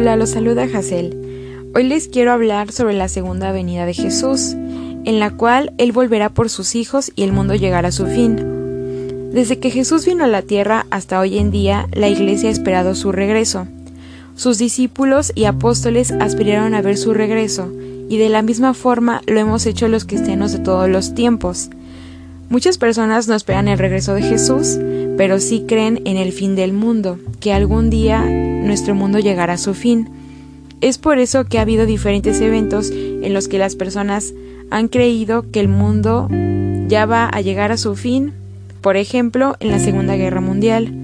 Hola, los saluda Hazel. Hoy les quiero hablar sobre la segunda venida de Jesús, en la cual Él volverá por sus hijos y el mundo llegará a su fin. Desde que Jesús vino a la tierra hasta hoy en día, la Iglesia ha esperado su regreso. Sus discípulos y apóstoles aspiraron a ver su regreso, y de la misma forma lo hemos hecho los cristianos de todos los tiempos. Muchas personas no esperan el regreso de Jesús, pero sí creen en el fin del mundo, que algún día nuestro mundo llegará a su fin. Es por eso que ha habido diferentes eventos en los que las personas han creído que el mundo ya va a llegar a su fin, por ejemplo, en la Segunda Guerra Mundial.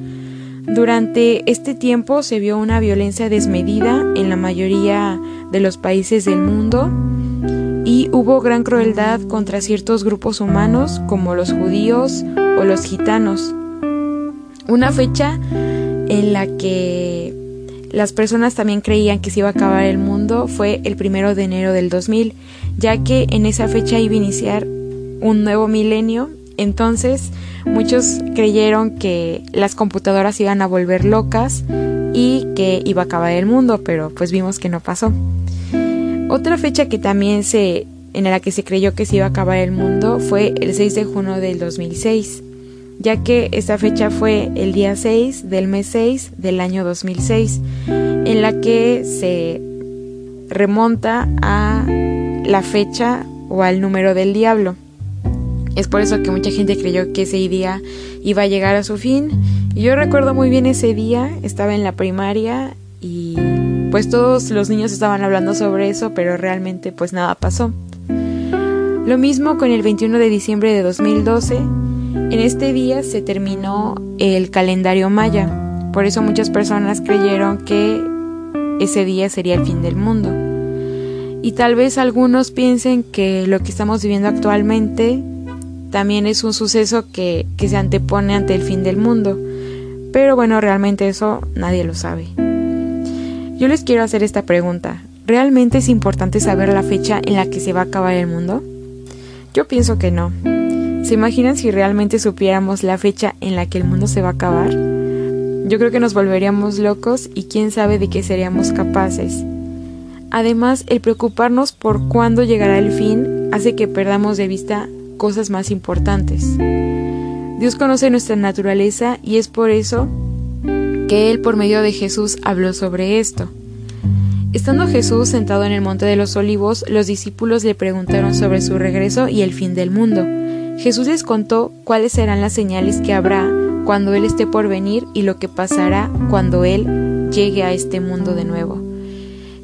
Durante este tiempo se vio una violencia desmedida en la mayoría de los países del mundo y hubo gran crueldad contra ciertos grupos humanos como los judíos o los gitanos. Una fecha en la que las personas también creían que se iba a acabar el mundo fue el primero de enero del 2000, ya que en esa fecha iba a iniciar un nuevo milenio. Entonces muchos creyeron que las computadoras iban a volver locas y que iba a acabar el mundo, pero pues vimos que no pasó. Otra fecha que también se en la que se creyó que se iba a acabar el mundo fue el 6 de junio del 2006, ya que esta fecha fue el día 6 del mes 6 del año 2006, en la que se remonta a la fecha o al número del diablo. Es por eso que mucha gente creyó que ese día iba a llegar a su fin. Y yo recuerdo muy bien ese día, estaba en la primaria y pues todos los niños estaban hablando sobre eso, pero realmente pues nada pasó. Lo mismo con el 21 de diciembre de 2012. En este día se terminó el calendario maya. Por eso muchas personas creyeron que ese día sería el fin del mundo. Y tal vez algunos piensen que lo que estamos viviendo actualmente también es un suceso que, se antepone ante el fin del mundo. Pero bueno, realmente eso nadie lo sabe. Yo les quiero hacer esta pregunta. ¿Realmente es importante saber la fecha en la que se va a acabar el mundo? Yo pienso que no. ¿Se imaginan si realmente supiéramos la fecha en la que el mundo se va a acabar? Yo creo que nos volveríamos locos y quién sabe de qué seríamos capaces. Además, el preocuparnos por cuándo llegará el fin hace que perdamos de vista cosas más importantes. Dios conoce nuestra naturaleza y es por eso que Él por medio de Jesús habló sobre esto. Estando Jesús sentado en el monte de los olivos, los discípulos le preguntaron sobre su regreso y el fin del mundo. Jesús les contó cuáles serán las señales que habrá cuando Él esté por venir y lo que pasará cuando Él llegue a este mundo de nuevo.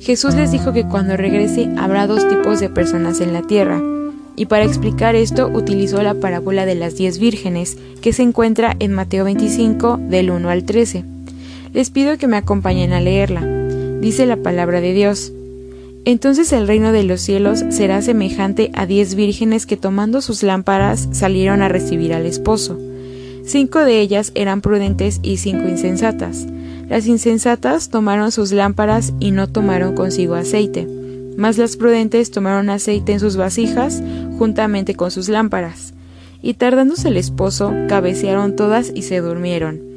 Jesús les dijo que cuando regrese habrá dos tipos de personas en la tierra, y para explicar esto utilizó la parábola de las diez vírgenes, que se encuentra en Mateo 25 del 1 al 13. Les pido que me acompañen a leerla. Dice la palabra de Dios. Entonces el reino de los cielos será semejante a diez vírgenes que tomando sus lámparas salieron a recibir al esposo. Cinco de ellas eran prudentes y cinco insensatas. Las insensatas tomaron sus lámparas y no tomaron consigo aceite, mas las prudentes tomaron aceite en sus vasijas juntamente con sus lámparas. Y tardándose el esposo, cabecearon todas y se durmieron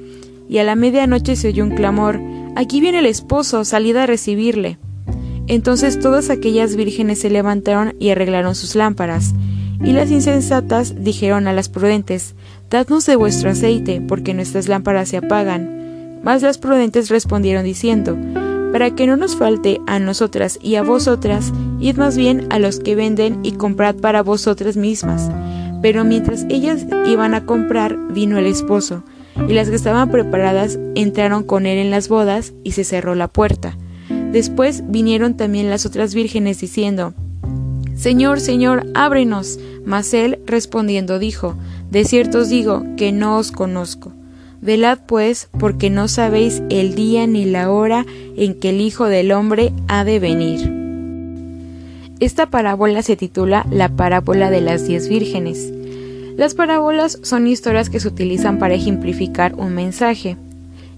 y a la medianoche se oyó un clamor Aquí viene el esposo, salid a recibirle. Entonces todas aquellas vírgenes se levantaron y arreglaron sus lámparas. Y las insensatas dijeron a las prudentes Dadnos de vuestro aceite, porque nuestras lámparas se apagan. Mas las prudentes respondieron diciendo Para que no nos falte a nosotras y a vosotras, id más bien a los que venden y comprad para vosotras mismas. Pero mientras ellas iban a comprar, vino el esposo y las que estaban preparadas entraron con él en las bodas y se cerró la puerta. Después vinieron también las otras vírgenes diciendo, Señor, Señor, ábrenos. Mas él respondiendo dijo, De cierto os digo que no os conozco. Velad pues, porque no sabéis el día ni la hora en que el Hijo del Hombre ha de venir. Esta parábola se titula La parábola de las diez vírgenes. Las parábolas son historias que se utilizan para ejemplificar un mensaje,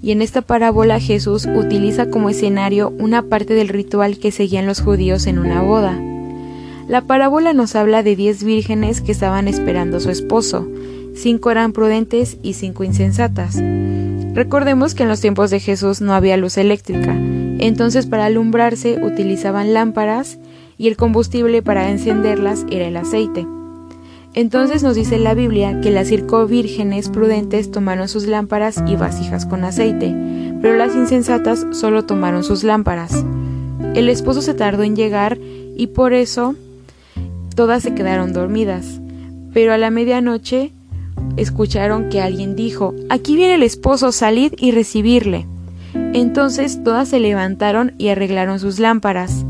y en esta parábola Jesús utiliza como escenario una parte del ritual que seguían los judíos en una boda. La parábola nos habla de diez vírgenes que estaban esperando a su esposo, cinco eran prudentes y cinco insensatas. Recordemos que en los tiempos de Jesús no había luz eléctrica, Entonces para alumbrarse utilizaban lámparas y el combustible para encenderlas era el aceite. Entonces nos dice la Biblia que las circo vírgenes prudentes tomaron sus lámparas y vasijas con aceite, pero las insensatas solo tomaron sus lámparas. El esposo se tardó en llegar y por eso todas se quedaron dormidas. Pero a la medianoche escucharon que alguien dijo, Aquí viene el esposo, salid y recibirle. Entonces todas se levantaron y arreglaron sus lámparas.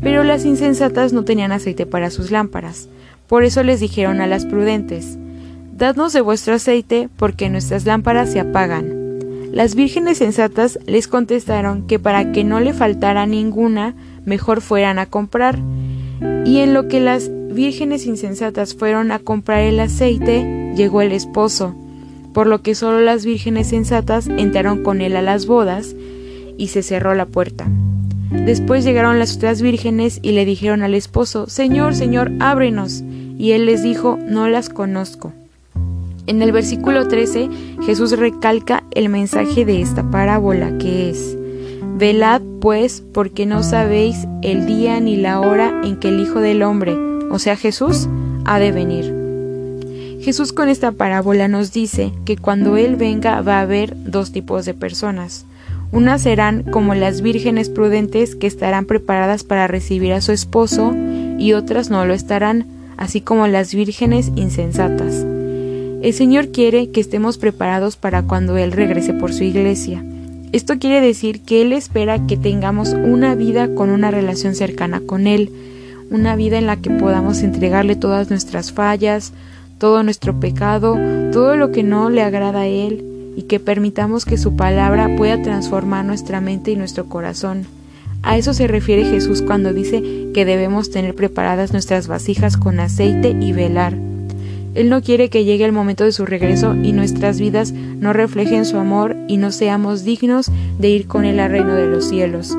Pero las insensatas no tenían aceite para sus lámparas. Por eso les dijeron a las prudentes, Dadnos de vuestro aceite, porque nuestras lámparas se apagan. Las vírgenes sensatas les contestaron que para que no le faltara ninguna, mejor fueran a comprar. Y en lo que las vírgenes insensatas fueron a comprar el aceite, llegó el esposo, por lo que solo las vírgenes sensatas entraron con él a las bodas, y se cerró la puerta. Después llegaron las otras vírgenes y le dijeron al esposo, Señor, Señor, ábrenos. Y él les dijo, no las conozco. En el versículo 13, Jesús recalca el mensaje de esta parábola, que es, Velad pues, porque no sabéis el día ni la hora en que el Hijo del Hombre, o sea Jesús, ha de venir. Jesús con esta parábola nos dice que cuando Él venga va a haber dos tipos de personas. Unas serán como las vírgenes prudentes que estarán preparadas para recibir a su esposo y otras no lo estarán así como las vírgenes insensatas. El Señor quiere que estemos preparados para cuando Él regrese por su iglesia. Esto quiere decir que Él espera que tengamos una vida con una relación cercana con Él, una vida en la que podamos entregarle todas nuestras fallas, todo nuestro pecado, todo lo que no le agrada a Él, y que permitamos que su palabra pueda transformar nuestra mente y nuestro corazón. A eso se refiere Jesús cuando dice que debemos tener preparadas nuestras vasijas con aceite y velar. Él no quiere que llegue el momento de su regreso y nuestras vidas no reflejen su amor y no seamos dignos de ir con Él al reino de los cielos.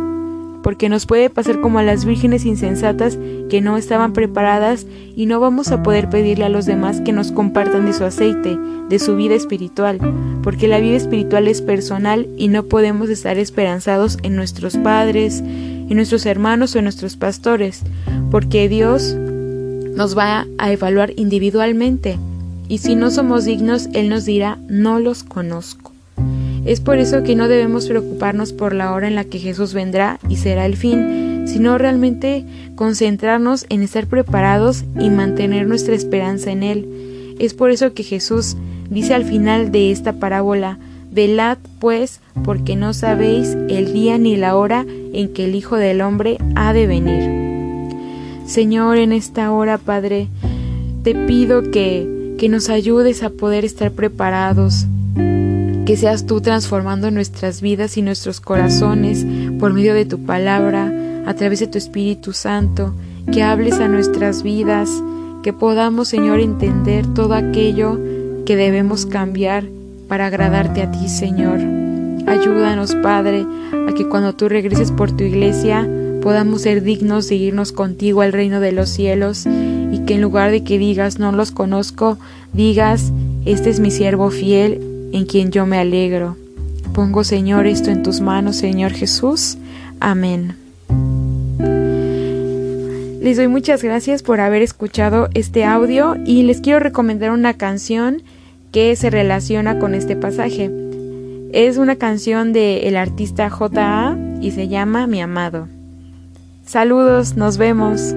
Porque nos puede pasar como a las vírgenes insensatas que no estaban preparadas y no vamos a poder pedirle a los demás que nos compartan de su aceite, de su vida espiritual, porque la vida espiritual es personal y no podemos estar esperanzados en nuestros padres, en nuestros hermanos o en nuestros pastores, porque Dios nos va a evaluar individualmente y si no somos dignos, Él nos dirá, no los conozco. Es por eso que no debemos preocuparnos por la hora en la que Jesús vendrá y será el fin, sino realmente concentrarnos en estar preparados y mantener nuestra esperanza en Él. Es por eso que Jesús Dice al final de esta parábola, Velad pues, porque no sabéis el día ni la hora en que el Hijo del Hombre ha de venir. Señor, en esta hora, Padre, te pido que, que nos ayudes a poder estar preparados, que seas tú transformando nuestras vidas y nuestros corazones por medio de tu palabra, a través de tu Espíritu Santo, que hables a nuestras vidas, que podamos, Señor, entender todo aquello que debemos cambiar para agradarte a ti, Señor. Ayúdanos, Padre, a que cuando tú regreses por tu iglesia podamos ser dignos de irnos contigo al reino de los cielos y que en lugar de que digas no los conozco, digas, este es mi siervo fiel en quien yo me alegro. Pongo, Señor, esto en tus manos, Señor Jesús. Amén. Les doy muchas gracias por haber escuchado este audio y les quiero recomendar una canción que se relaciona con este pasaje. Es una canción del el artista J.A. y se llama Mi Amado. Saludos, nos vemos.